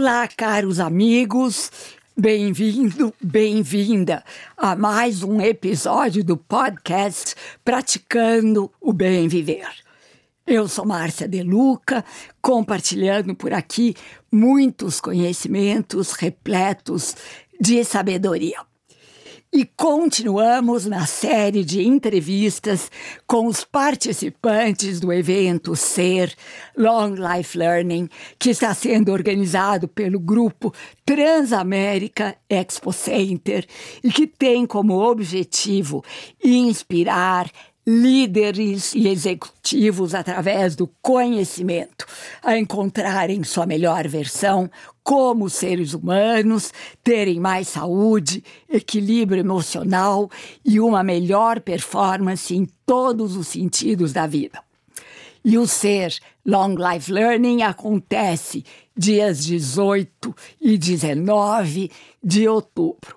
Olá, caros amigos. Bem-vindo, bem-vinda a mais um episódio do podcast Praticando o Bem Viver. Eu sou Márcia De Luca, compartilhando por aqui muitos conhecimentos repletos de sabedoria. E continuamos na série de entrevistas com os participantes do evento Ser Long Life Learning, que está sendo organizado pelo grupo Transamérica Expo Center e que tem como objetivo inspirar, líderes e executivos, através do conhecimento, a encontrarem sua melhor versão como seres humanos, terem mais saúde, equilíbrio emocional e uma melhor performance em todos os sentidos da vida. E o Ser Long Life Learning acontece dias 18 e 19 de outubro.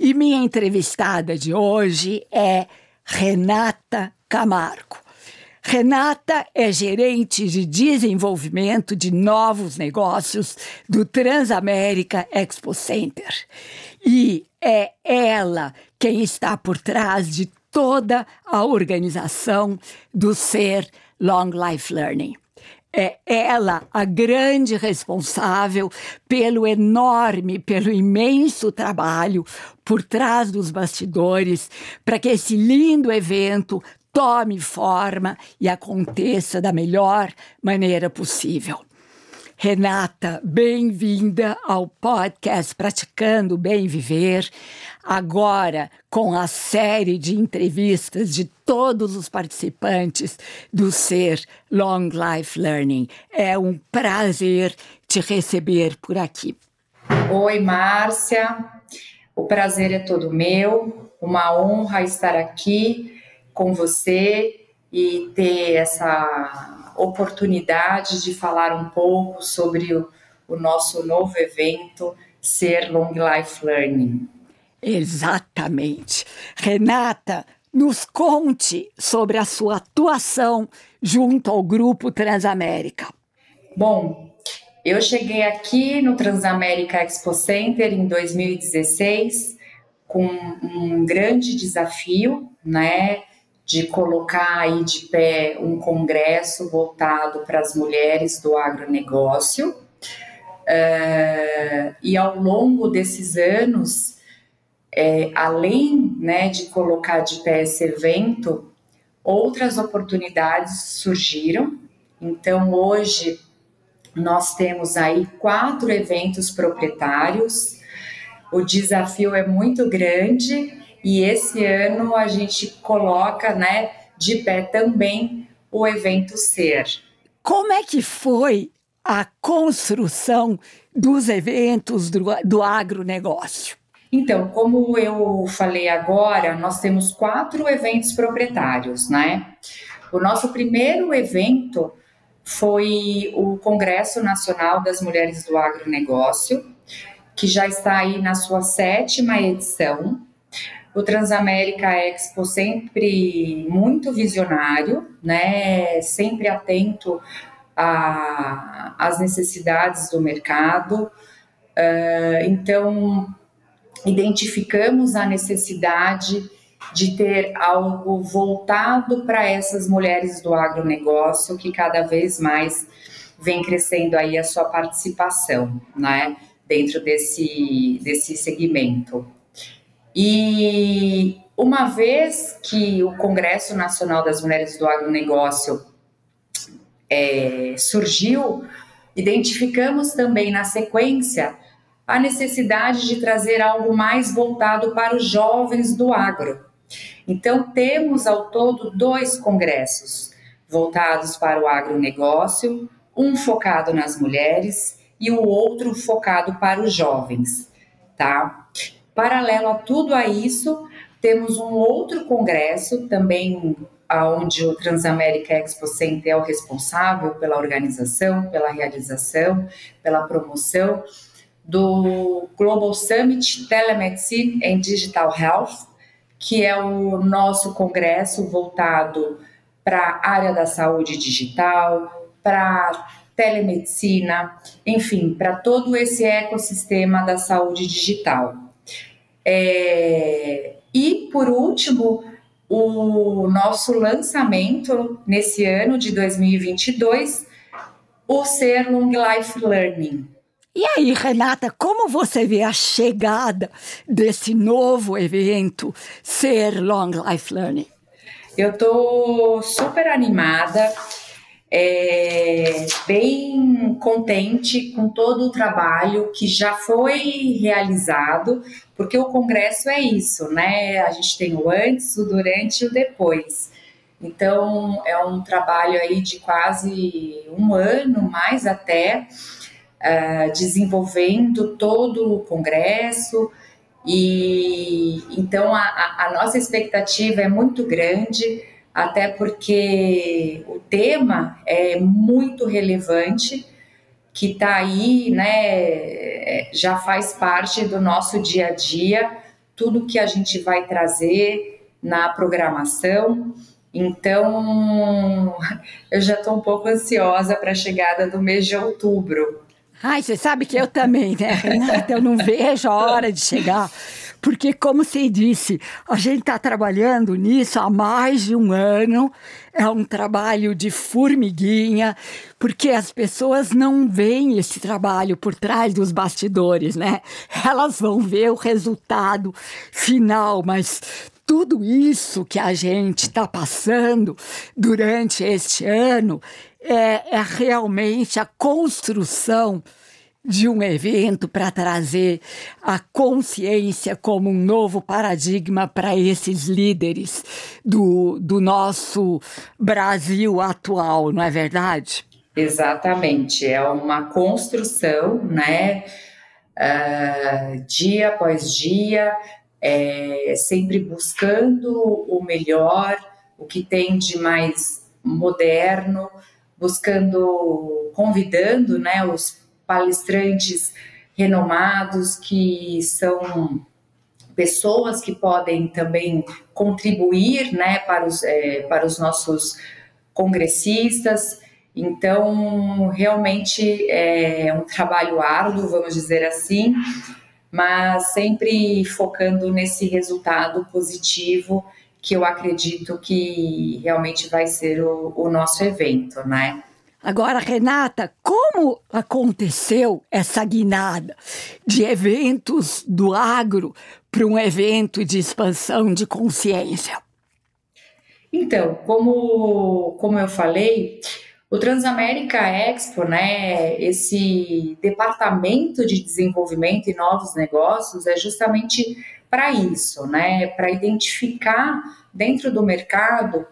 E minha entrevistada de hoje é Renata Camargo. Renata é gerente de desenvolvimento de novos negócios do Transamérica Expo Center. E é ela quem está por trás de toda a organização do Ser Long Life Learning. É ela a grande responsável pelo enorme, pelo imenso trabalho por trás dos bastidores para que esse lindo evento tome forma e aconteça da melhor maneira possível. Renata, bem-vinda ao podcast Praticando Bem Viver. Agora, com a série de entrevistas de todos os participantes do Ser Long Life Learning. É um prazer te receber por aqui. Oi, Márcia. O prazer é todo meu. Uma honra estar aqui com você e ter essa oportunidade de falar um pouco sobre o, o nosso novo evento Ser Long Life Learning. Exatamente. Renata, nos conte sobre a sua atuação junto ao Grupo Transamérica. Bom, eu cheguei aqui no Transamérica Expo Center em 2016 com um grande desafio, né? De colocar aí de pé um congresso voltado para as mulheres do agronegócio. Uh, e ao longo desses anos, é, além né, de colocar de pé esse evento, outras oportunidades surgiram. Então, hoje, nós temos aí quatro eventos proprietários. O desafio é muito grande e esse ano a gente coloca, né, de pé também o evento Ser. Como é que foi a construção dos eventos do, do agronegócio? Então, como eu falei agora, nós temos quatro eventos proprietários, né? O nosso primeiro evento foi o Congresso Nacional das Mulheres do Agronegócio, que já está aí na sua sétima edição o Transamérica Expo sempre muito visionário, né? Sempre atento às necessidades do mercado. Uh, então, identificamos a necessidade de ter algo voltado para essas mulheres do agronegócio que cada vez mais vem crescendo aí a sua participação, né, dentro desse, desse segmento. E uma vez que o Congresso Nacional das Mulheres do Agronegócio é, surgiu, identificamos também na sequência a necessidade de trazer algo mais voltado para os jovens do agro. Então, temos ao todo dois congressos voltados para o agronegócio, um focado nas mulheres e o outro focado para os jovens, tá? Paralelo a tudo a isso, temos um outro congresso também onde o Transamérica Expo Center é o responsável pela organização, pela realização, pela promoção do Global Summit Telemedicine and Digital Health, que é o nosso congresso voltado para a área da saúde digital, para telemedicina, enfim, para todo esse ecossistema da saúde digital. É, e, por último, o nosso lançamento nesse ano de 2022, o Ser Long Life Learning. E aí, Renata, como você vê a chegada desse novo evento, Ser Long Life Learning? Eu estou super animada, é, bem contente com todo o trabalho que já foi realizado, porque o congresso é isso, né? A gente tem o antes, o durante e o depois. Então, é um trabalho aí de quase um ano, mais até, uh, desenvolvendo todo o congresso, e então a, a, nossa expectativa é muito grande, até porque o tema é muito relevante, que está aí, né, já faz parte do nosso dia a dia, tudo que a gente vai trazer na programação. Então, eu já estou um pouco ansiosa para a chegada do mês de outubro, Ai, você sabe que eu também, né, Renata? Eu não vejo a hora de chegar. Porque, como você disse, a gente está trabalhando nisso há mais de um ano. É um trabalho de formiguinha, porque as pessoas não veem esse trabalho por trás dos bastidores, né? Elas vão ver o resultado final, mas tudo isso que a gente está passando durante este ano é, é realmente a construção de um evento para trazer a consciência como um novo paradigma para esses líderes do, do nosso Brasil atual, não é verdade? Exatamente, é uma construção, né? Uh, dia após dia, é, sempre buscando o melhor, o que tem de mais moderno, buscando, convidando né, os palestrantes renomados que são pessoas que podem também contribuir né, para, os, é, para os nossos congressistas. Então, realmente é um trabalho árduo, vamos dizer assim, mas sempre focando nesse resultado positivo que eu acredito que realmente vai ser o, o nosso evento, né? Agora, Renata, como aconteceu essa guinada de eventos do agro para um evento de expansão de consciência? Então, como, como eu falei, o Transamérica Expo, né, esse departamento de desenvolvimento e novos negócios é justamente para isso, né, para identificar dentro do mercado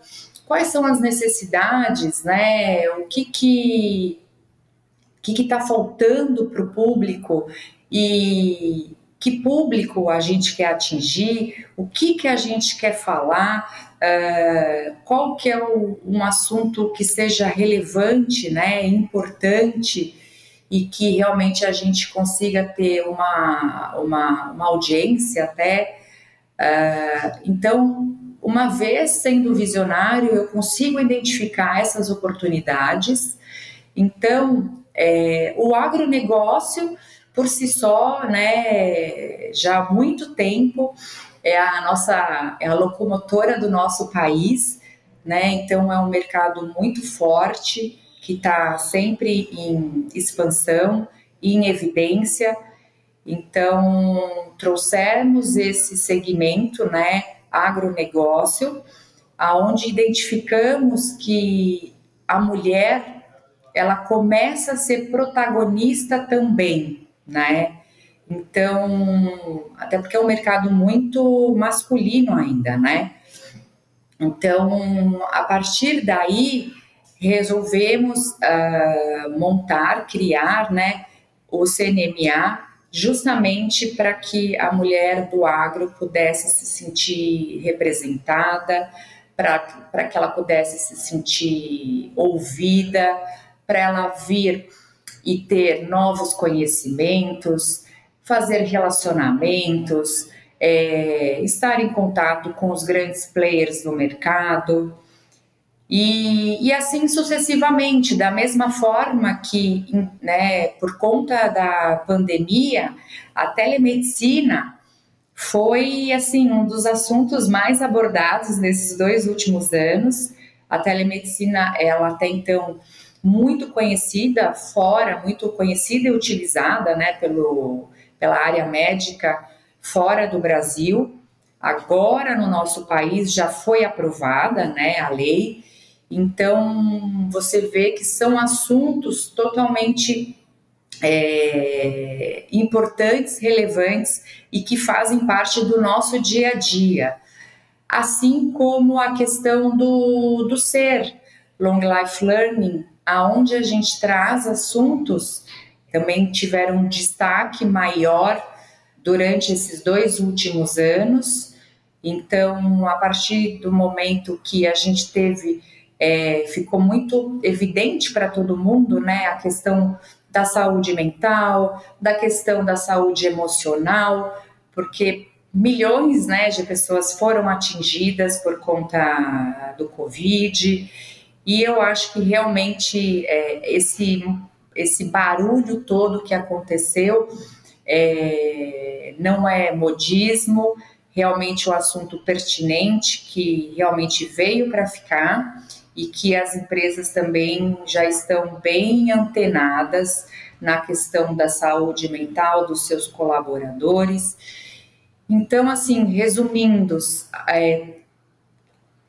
quais são as necessidades, né? O que que que está faltando para o público e que público a gente quer atingir, o que que a gente quer falar, uh, qual que é o, um assunto que seja relevante, né, importante e que realmente a gente consiga ter uma, uma, uma audiência até. Uh, então, uma vez sendo visionário, eu consigo identificar essas oportunidades. Então, é, o agronegócio, por si só, né, já há muito tempo, é a nossa é a locomotora do nosso país, né? Então é um mercado muito forte que está sempre em expansão, em evidência. Então trouxemos esse segmento, né? Agronegócio, aonde identificamos que a mulher ela começa a ser protagonista também, né? Então, até porque é um mercado muito masculino ainda, né? Então, a partir daí, resolvemos uh, montar, criar, né, o CNMA, justamente para que a mulher do agro pudesse se sentir representada, para que ela pudesse se sentir ouvida, para ela vir e ter novos conhecimentos, fazer relacionamentos, é, estar em contato com os grandes players do mercado. E, e assim sucessivamente, da mesma forma que, né, por conta da pandemia, a telemedicina foi assim um dos assuntos mais abordados nesses dois últimos anos. A telemedicina, ela até então muito conhecida fora, muito conhecida e utilizada, né, pelo, pela área médica fora do Brasil. Agora no nosso país já foi aprovada, né, a lei. Então você vê que são assuntos totalmente é, importantes, relevantes e que fazem parte do nosso dia a dia. Assim como a questão do, do ser, Long Life Learning, aonde a gente traz assuntos também tiveram um destaque maior durante esses dois últimos anos. Então, a partir do momento que a gente teve, é, ficou muito evidente para todo mundo, né, a questão da saúde mental, da questão da saúde emocional, porque milhões, né, de pessoas foram atingidas por conta do Covid. E eu acho que realmente é, esse, esse barulho todo que aconteceu é, não é modismo, realmente um assunto pertinente que realmente veio para ficar e que as empresas também já estão bem antenadas na questão da saúde mental dos seus colaboradores. Então, assim, resumindo, é,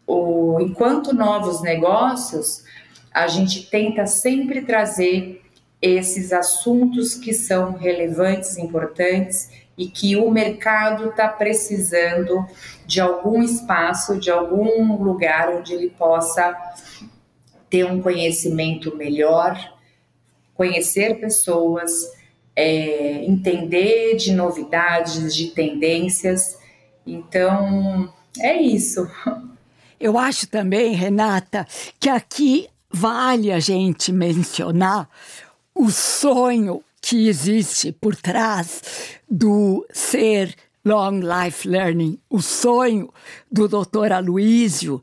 o, enquanto novos negócios, a gente tenta sempre trazer esses assuntos que são relevantes, importantes e que o mercado está precisando de algum espaço, de algum lugar onde ele possa ter um conhecimento melhor, conhecer pessoas, é, entender de novidades, de tendências. Então, é isso. Eu acho também, Renata, que aqui vale a gente mencionar o sonho que existe por trás do ser Long Life Learning, o sonho do Dr. Aloísio,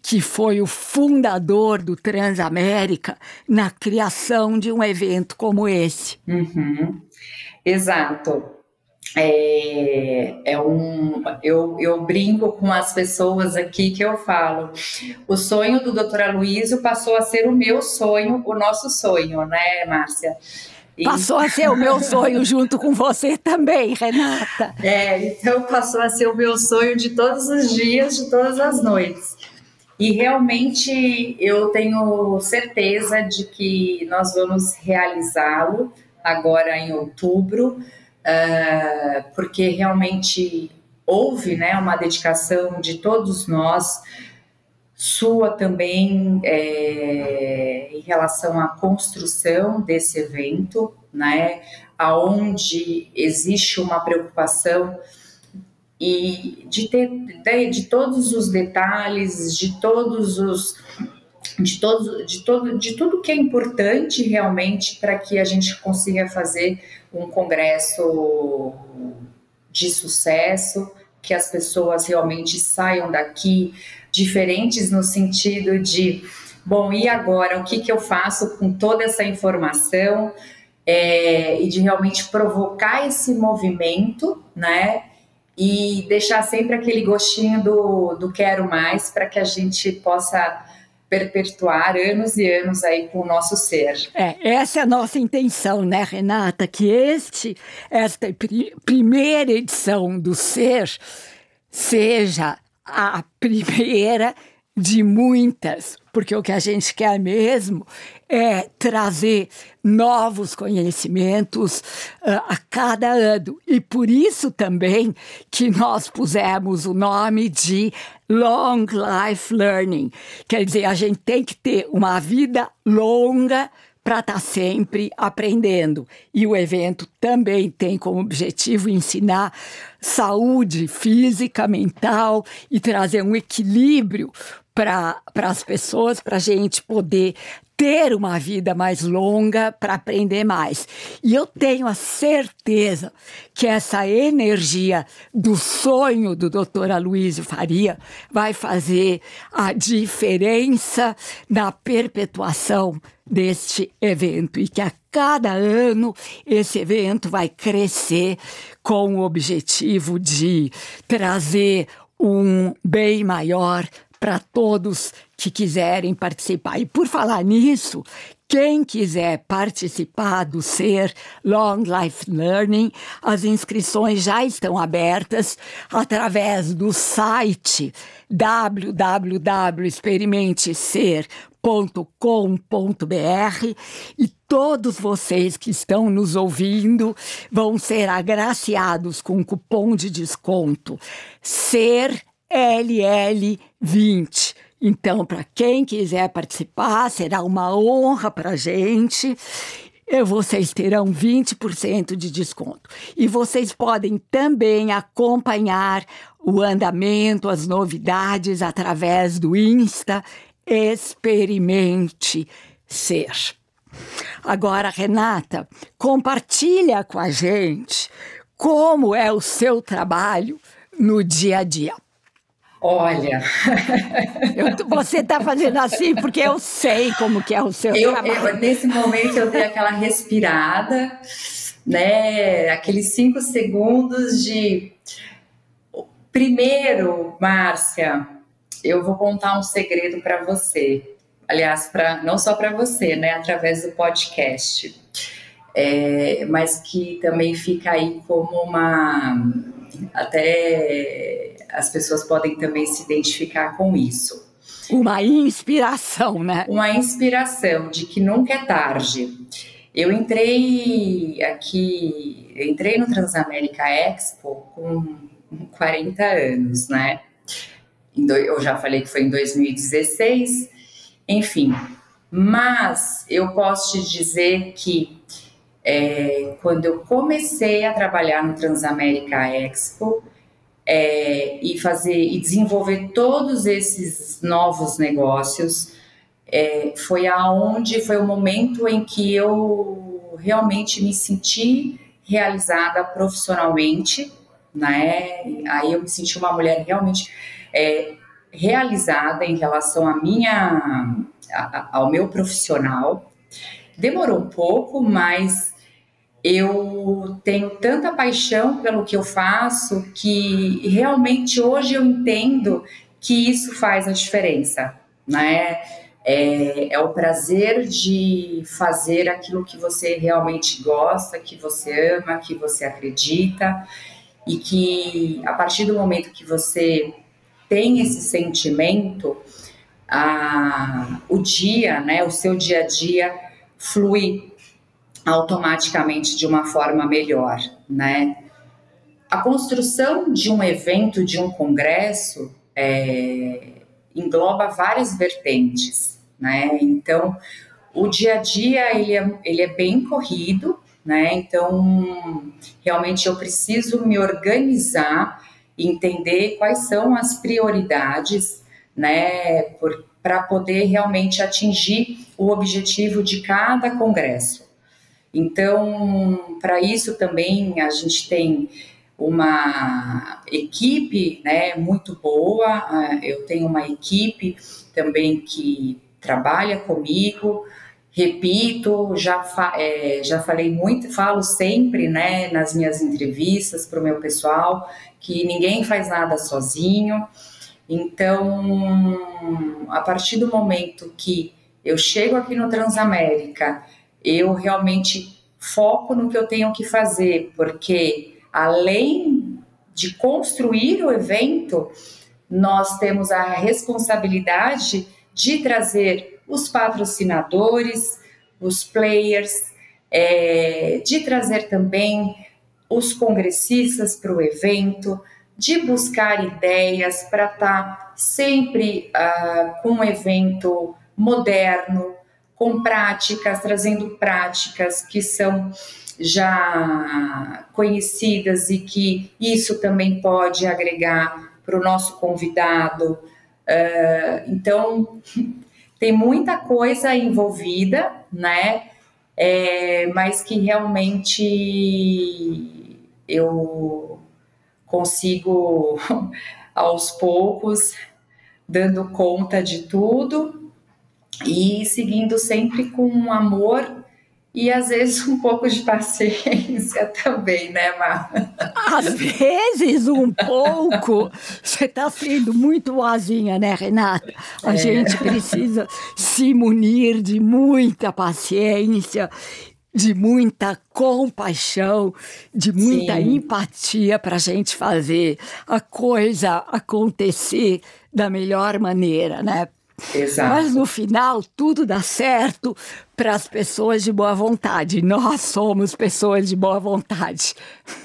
que foi o fundador do Transamérica, na criação de um evento como esse. Uhum. Exato. É, é um, eu, eu brinco com as pessoas aqui que eu falo. O sonho do Dr. Aloysio passou a ser o meu sonho, o nosso sonho, né, Márcia? Passou a ser o meu sonho junto com você também, Renata. É, então passou a ser o meu sonho de todos os dias, de todas as noites. E realmente eu tenho certeza de que nós vamos realizá-lo agora em outubro uh, porque realmente houve né, uma dedicação de todos nós, sua também é, em relação à construção desse evento, né, aonde existe uma preocupação e de ter de, de todos os detalhes, de todos os de todo, de todo, de tudo que é importante realmente para que a gente consiga fazer um congresso de sucesso, que as pessoas realmente saiam daqui diferentes no sentido de, bom, e agora o que, que eu faço com toda essa informação é, e de realmente provocar esse movimento, né? E deixar sempre aquele gostinho do, do quero mais para que a gente possa perpetuar anos e anos aí com o nosso ser. É, essa é a nossa intenção, né, Renata? Que este, esta primeira edição do Ser seja a primeira de muitas, porque o que a gente quer mesmo é trazer novos conhecimentos uh, a cada ano. E por isso também que nós pusemos o nome de Long Life Learning. Quer dizer, a gente tem que ter uma vida longa para estar tá sempre aprendendo. E o evento também tem como objetivo ensinar saúde física, mental e trazer um equilíbrio para as pessoas, para a gente poder ter uma vida mais longa para aprender mais. E eu tenho a certeza que essa energia do sonho do Dr. Aloysio Faria vai fazer a diferença na perpetuação deste evento e que a cada ano esse evento vai crescer com o objetivo de trazer um bem maior para todos que quiserem participar. E por falar nisso, quem quiser participar do SER Long Life Learning, as inscrições já estão abertas através do site www.experimentecer.com.br e todos vocês que estão nos ouvindo vão ser agraciados com um cupom de desconto SER LL20. Então, para quem quiser participar, será uma honra para a gente. Vocês terão 20% de desconto. E vocês podem também acompanhar o andamento, as novidades através do Insta Experimente Ser. Agora, Renata, compartilha com a gente como é o seu trabalho no dia a dia. Olha, eu, você está fazendo assim porque eu sei como que é o seu eu, trabalho. Eu, nesse momento eu dei aquela respirada, né? Aqueles cinco segundos de. Primeiro, Márcia, eu vou contar um segredo para você. Aliás, para não só para você, né? Através do podcast, é, mas que também fica aí como uma até as pessoas podem também se identificar com isso. Uma inspiração, né? Uma inspiração de que nunca é tarde. Eu entrei aqui, entrei no Transamérica Expo com 40 anos, né? Eu já falei que foi em 2016, enfim. Mas eu posso te dizer que é, quando eu comecei a trabalhar no Transamérica Expo é, e fazer e desenvolver todos esses novos negócios, é, foi aonde foi o momento em que eu realmente me senti realizada profissionalmente, né? Aí eu me senti uma mulher realmente é, realizada em relação à minha, a, ao meu profissional. Demorou um pouco, mas eu tenho tanta paixão pelo que eu faço que realmente hoje eu entendo que isso faz a diferença, né? É, é, o prazer de fazer aquilo que você realmente gosta, que você ama, que você acredita e que a partir do momento que você tem esse sentimento, a, o dia, né, o seu dia a dia flui automaticamente de uma forma melhor, né? A construção de um evento, de um congresso, é, engloba várias vertentes, né? Então, o dia a dia ele é, ele é bem corrido, né? Então, realmente eu preciso me organizar, entender quais são as prioridades, né? Para poder realmente atingir o objetivo de cada congresso. Então, para isso também a gente tem uma equipe né, muito boa, ah, eu tenho uma equipe também que trabalha comigo, repito, já, fa é, já falei muito, falo sempre né, nas minhas entrevistas para o meu pessoal que ninguém faz nada sozinho. Então, a partir do momento que eu chego aqui no Transamérica eu realmente foco no que eu tenho que fazer, porque além de construir o evento, nós temos a responsabilidade de trazer os patrocinadores, os players, é, de trazer também os congressistas para o evento, de buscar ideias para estar tá sempre uh, com um evento moderno, com práticas, trazendo práticas que são já conhecidas e que isso também pode agregar para o nosso convidado Uh, então, tem muita coisa envolvida, né? É, mas que realmente eu consigo, aos poucos, dando conta de tudo e seguindo sempre com amor e às vezes um pouco de paciência também, né, Mar? Às vezes um pouco. Você está sendo muito boazinha, né, Renata? A é. gente precisa se munir de muita paciência, de muita compaixão, de muita Sim. empatia para a gente fazer a coisa acontecer da melhor maneira, né? Exato. Mas no final tudo dá certo para as pessoas de boa vontade. Nós somos pessoas de boa vontade.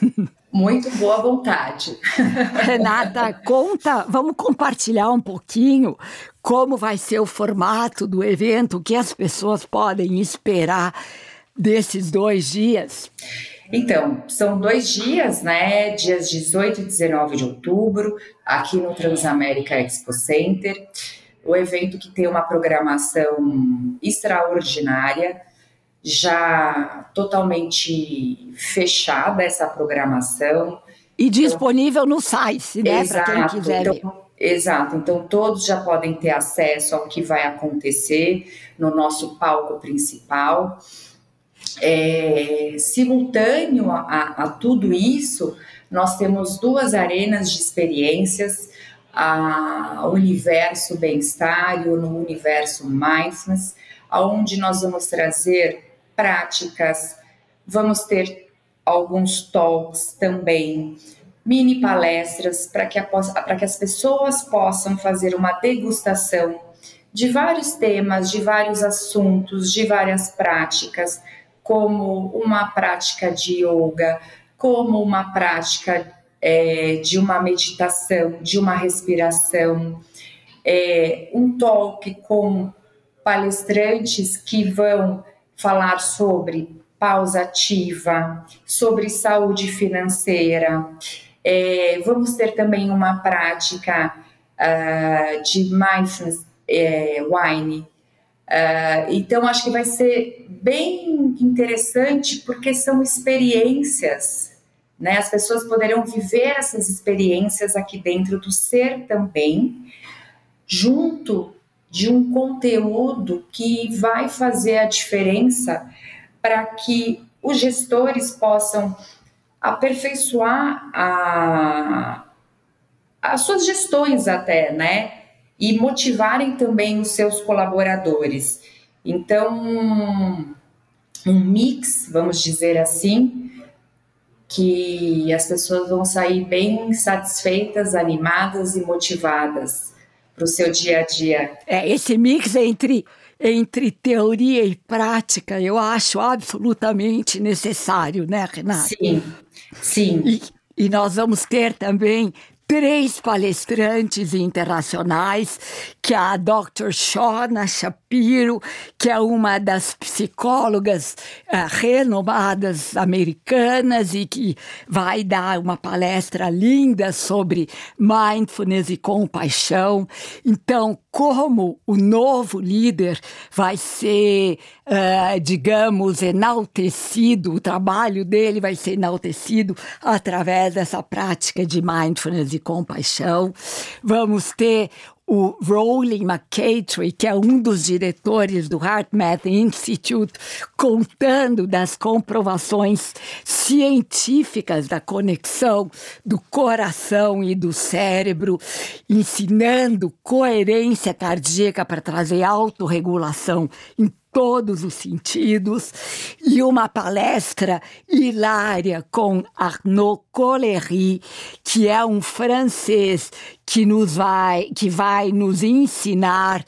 Muito boa vontade. Renata, conta, vamos compartilhar um pouquinho como vai ser o formato do evento, o que as pessoas podem esperar desses dois dias. Então, são dois dias, né? Dias 18 e 19 de outubro, aqui no Transamérica Expo Center o evento que tem uma programação extraordinária, já totalmente fechada essa programação. E disponível então, no site, né, para quem quiser então. Exato, então todos já podem ter acesso ao que vai acontecer no nosso palco principal. É, simultâneo a, a tudo isso, nós temos duas arenas de experiências a universo bem-estar e no universo mindfulness, aonde nós vamos trazer práticas, vamos ter alguns talks também, mini palestras para que, que as pessoas possam fazer uma degustação de vários temas, de vários assuntos, de várias práticas, como uma prática de yoga, como uma prática é, de uma meditação, de uma respiração, é, um talk com palestrantes que vão falar sobre pausa ativa, sobre saúde financeira. É, vamos ter também uma prática uh, de mindfulness é, wine. Uh, então, acho que vai ser bem interessante porque são experiências né? As pessoas poderão viver essas experiências aqui dentro do ser também, junto de um conteúdo que vai fazer a diferença para que os gestores possam aperfeiçoar a, as suas gestões até, né? E motivarem também os seus colaboradores. Então, um mix, vamos dizer assim, que as pessoas vão sair bem satisfeitas, animadas e motivadas para o seu dia a dia. É, esse mix entre, entre teoria e prática eu acho absolutamente necessário, né, Renata? Sim, sim. E, e nós vamos ter também três palestrantes internacionais, que é a Dr. Shona Shapiro, que é uma das psicólogas uh, renomadas americanas e que vai dar uma palestra linda sobre mindfulness e compaixão. Então, como o novo líder vai ser, uh, digamos, enaltecido, o trabalho dele vai ser enaltecido através dessa prática de mindfulness e compaixão. Vamos ter o Rowling McCatry, que é um dos diretores do HeartMath Institute, contando das comprovações científicas da conexão do coração e do cérebro, ensinando coerência cardíaca para trazer autorregulação em todos os sentidos, e uma palestra hilária com Arnaud Collery, que é um francês que nos vai, que vai nos ensinar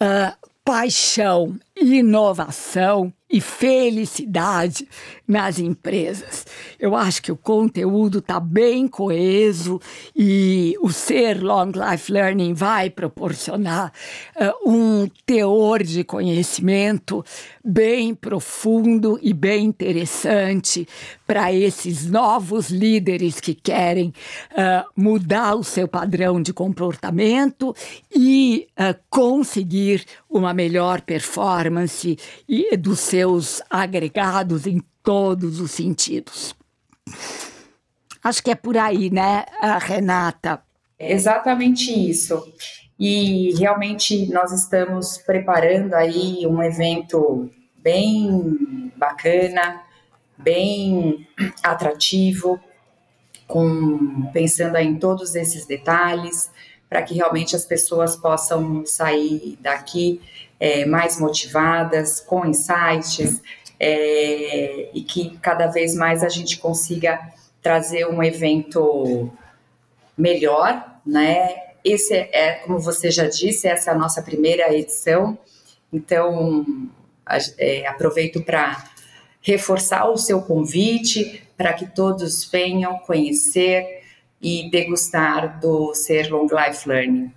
uh, paixão, inovação e felicidade nas empresas. Eu acho que o conteúdo está bem coeso e o ser Long Life Learning vai proporcionar uh, um teor de conhecimento bem profundo e bem interessante para esses novos líderes que querem uh, mudar o seu padrão de comportamento e uh, conseguir uma melhor performance e, dos seus agregados em todos os sentidos. Acho que é por aí, né, Renata? exatamente isso. E realmente nós estamos preparando aí um evento bem bacana, bem atrativo, com pensando em todos esses detalhes, para que realmente as pessoas possam sair daqui é, mais motivadas, com insights, é, e que cada vez mais a gente consiga trazer um evento melhor, né? Esse é, como você já disse, essa é a nossa primeira edição, então é, aproveito para reforçar o seu convite para que todos venham conhecer e degustar do Ser Long Life Learning.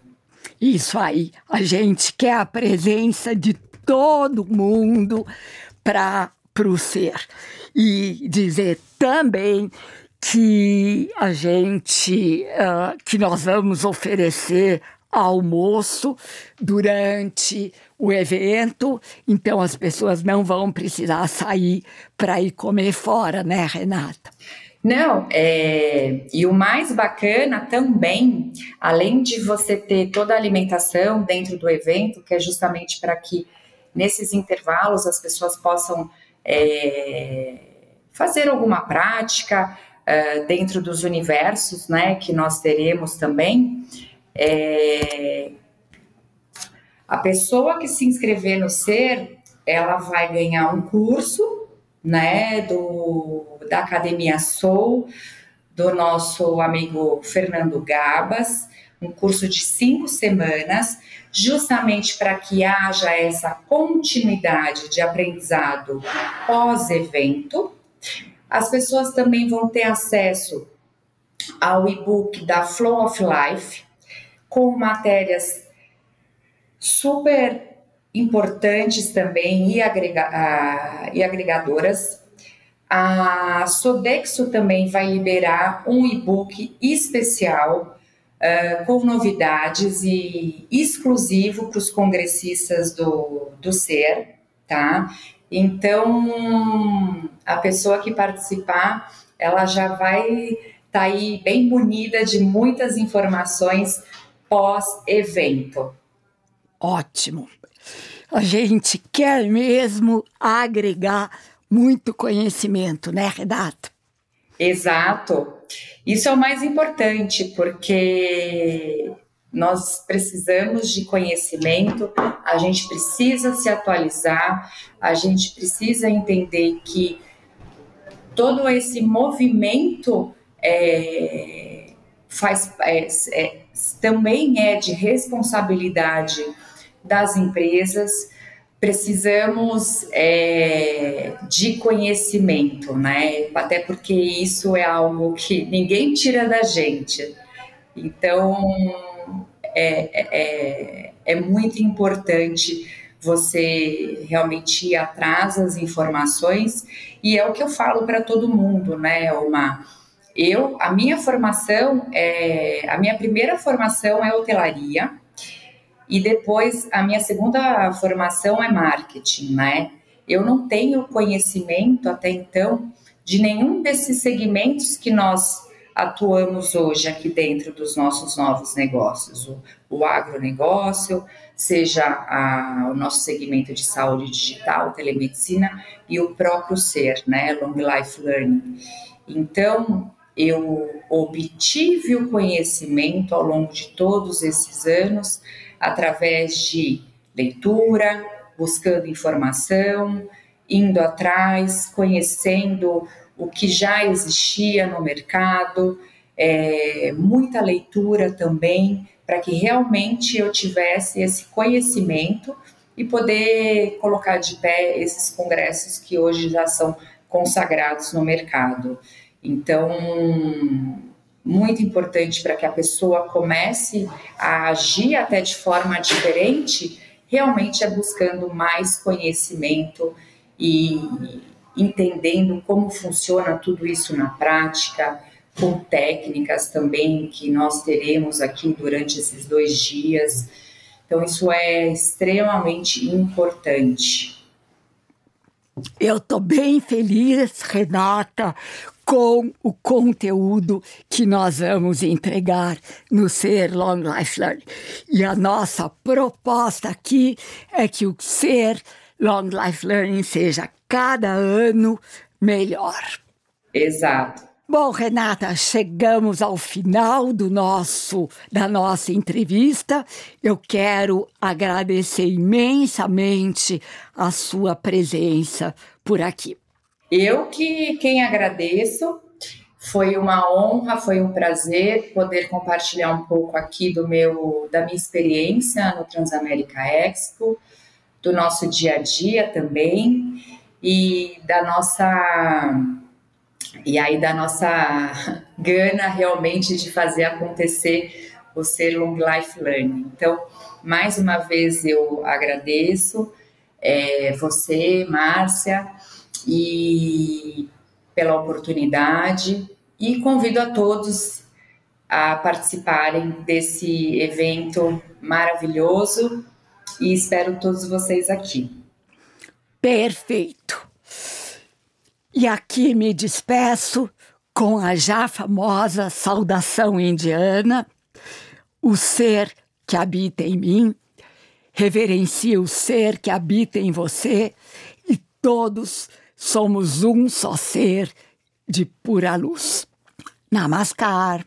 Isso aí, a gente quer a presença de todo mundo para o ser. E dizer também que a gente, uh, que nós vamos oferecer almoço durante o evento, então as pessoas não vão precisar sair para ir comer fora, né, Renata? Não, é, e o mais bacana também, além de você ter toda a alimentação dentro do evento, que é justamente para que nesses intervalos as pessoas possam é, fazer alguma prática é, dentro dos universos, né, que nós teremos também. É, a pessoa que se inscrever no SER, ela vai ganhar um curso né, do, da Academia Soul, do nosso amigo Fernando Gabas, um curso de cinco semanas, justamente para que haja essa continuidade de aprendizado pós-evento. As pessoas também vão ter acesso ao e-book da Flow of Life, com matérias super importantes também e, agrega, e agregadoras. A Sodexo também vai liberar um e-book especial uh, com novidades e exclusivo para os congressistas do, do SER, tá? Então, a pessoa que participar, ela já vai estar tá aí bem munida de muitas informações pós-evento. Ótimo a gente quer mesmo agregar muito conhecimento, né, Renata? Exato. Isso é o mais importante, porque nós precisamos de conhecimento, a gente precisa se atualizar, a gente precisa entender que todo esse movimento é, faz, é, é, também é de responsabilidade das empresas, precisamos é, de conhecimento, né? Até porque isso é algo que ninguém tira da gente. Então, é, é, é, é muito importante você realmente ir atrás das informações e é o que eu falo para todo mundo, né, Uma Eu, a minha formação é, a minha primeira formação é hotelaria, e depois, a minha segunda formação é marketing, né? Eu não tenho conhecimento até então de nenhum desses segmentos que nós atuamos hoje aqui dentro dos nossos novos negócios, o, o agronegócio, seja a, o nosso segmento de saúde digital, telemedicina e o próprio ser, né, Long Life Learning. Então, eu obtive o conhecimento ao longo de todos esses anos através de leitura, buscando informação, indo atrás, conhecendo o que já existia no mercado, é, muita leitura também, para que realmente eu tivesse esse conhecimento e poder colocar de pé esses congressos que hoje já são consagrados no mercado. Então, muito importante para que a pessoa comece a agir até de forma diferente, realmente é buscando mais conhecimento e entendendo como funciona tudo isso na prática, com técnicas também que nós teremos aqui durante esses dois dias. Então, isso é extremamente importante. Eu estou bem feliz, Renata, com o conteúdo que nós vamos entregar no Ser Long Life Learning. E a nossa proposta aqui é que o Ser Long Life Learning seja cada ano melhor. Exato. Bom, Renata, chegamos ao final do nosso da nossa entrevista. Eu quero agradecer imensamente a sua presença por aqui. Eu que quem agradeço. Foi uma honra, foi um prazer poder compartilhar um pouco aqui do meu da minha experiência no Transamérica Expo, do nosso dia a dia também e da nossa e aí da nossa gana realmente de fazer acontecer o ser Long Life Learning. Então, mais uma vez eu agradeço é, você, Márcia, e pela oportunidade e convido a todos a participarem desse evento maravilhoso e espero todos vocês aqui. Perfeito. E aqui me despeço com a já famosa saudação indiana: o ser que habita em mim, reverencia o ser que habita em você, e todos somos um só ser de pura luz. Namaskar.